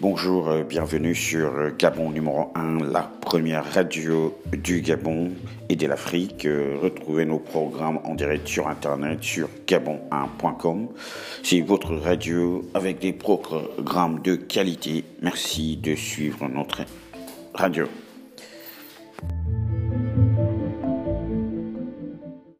bonjour, euh, bienvenue sur euh, Gabon numéro 1, la première radio du Gabon et de l'Afrique. Euh, retrouvez nos programmes en direct sur internet sur gabon1.com. C'est votre radio avec des programmes de qualité. Merci de suivre notre radio.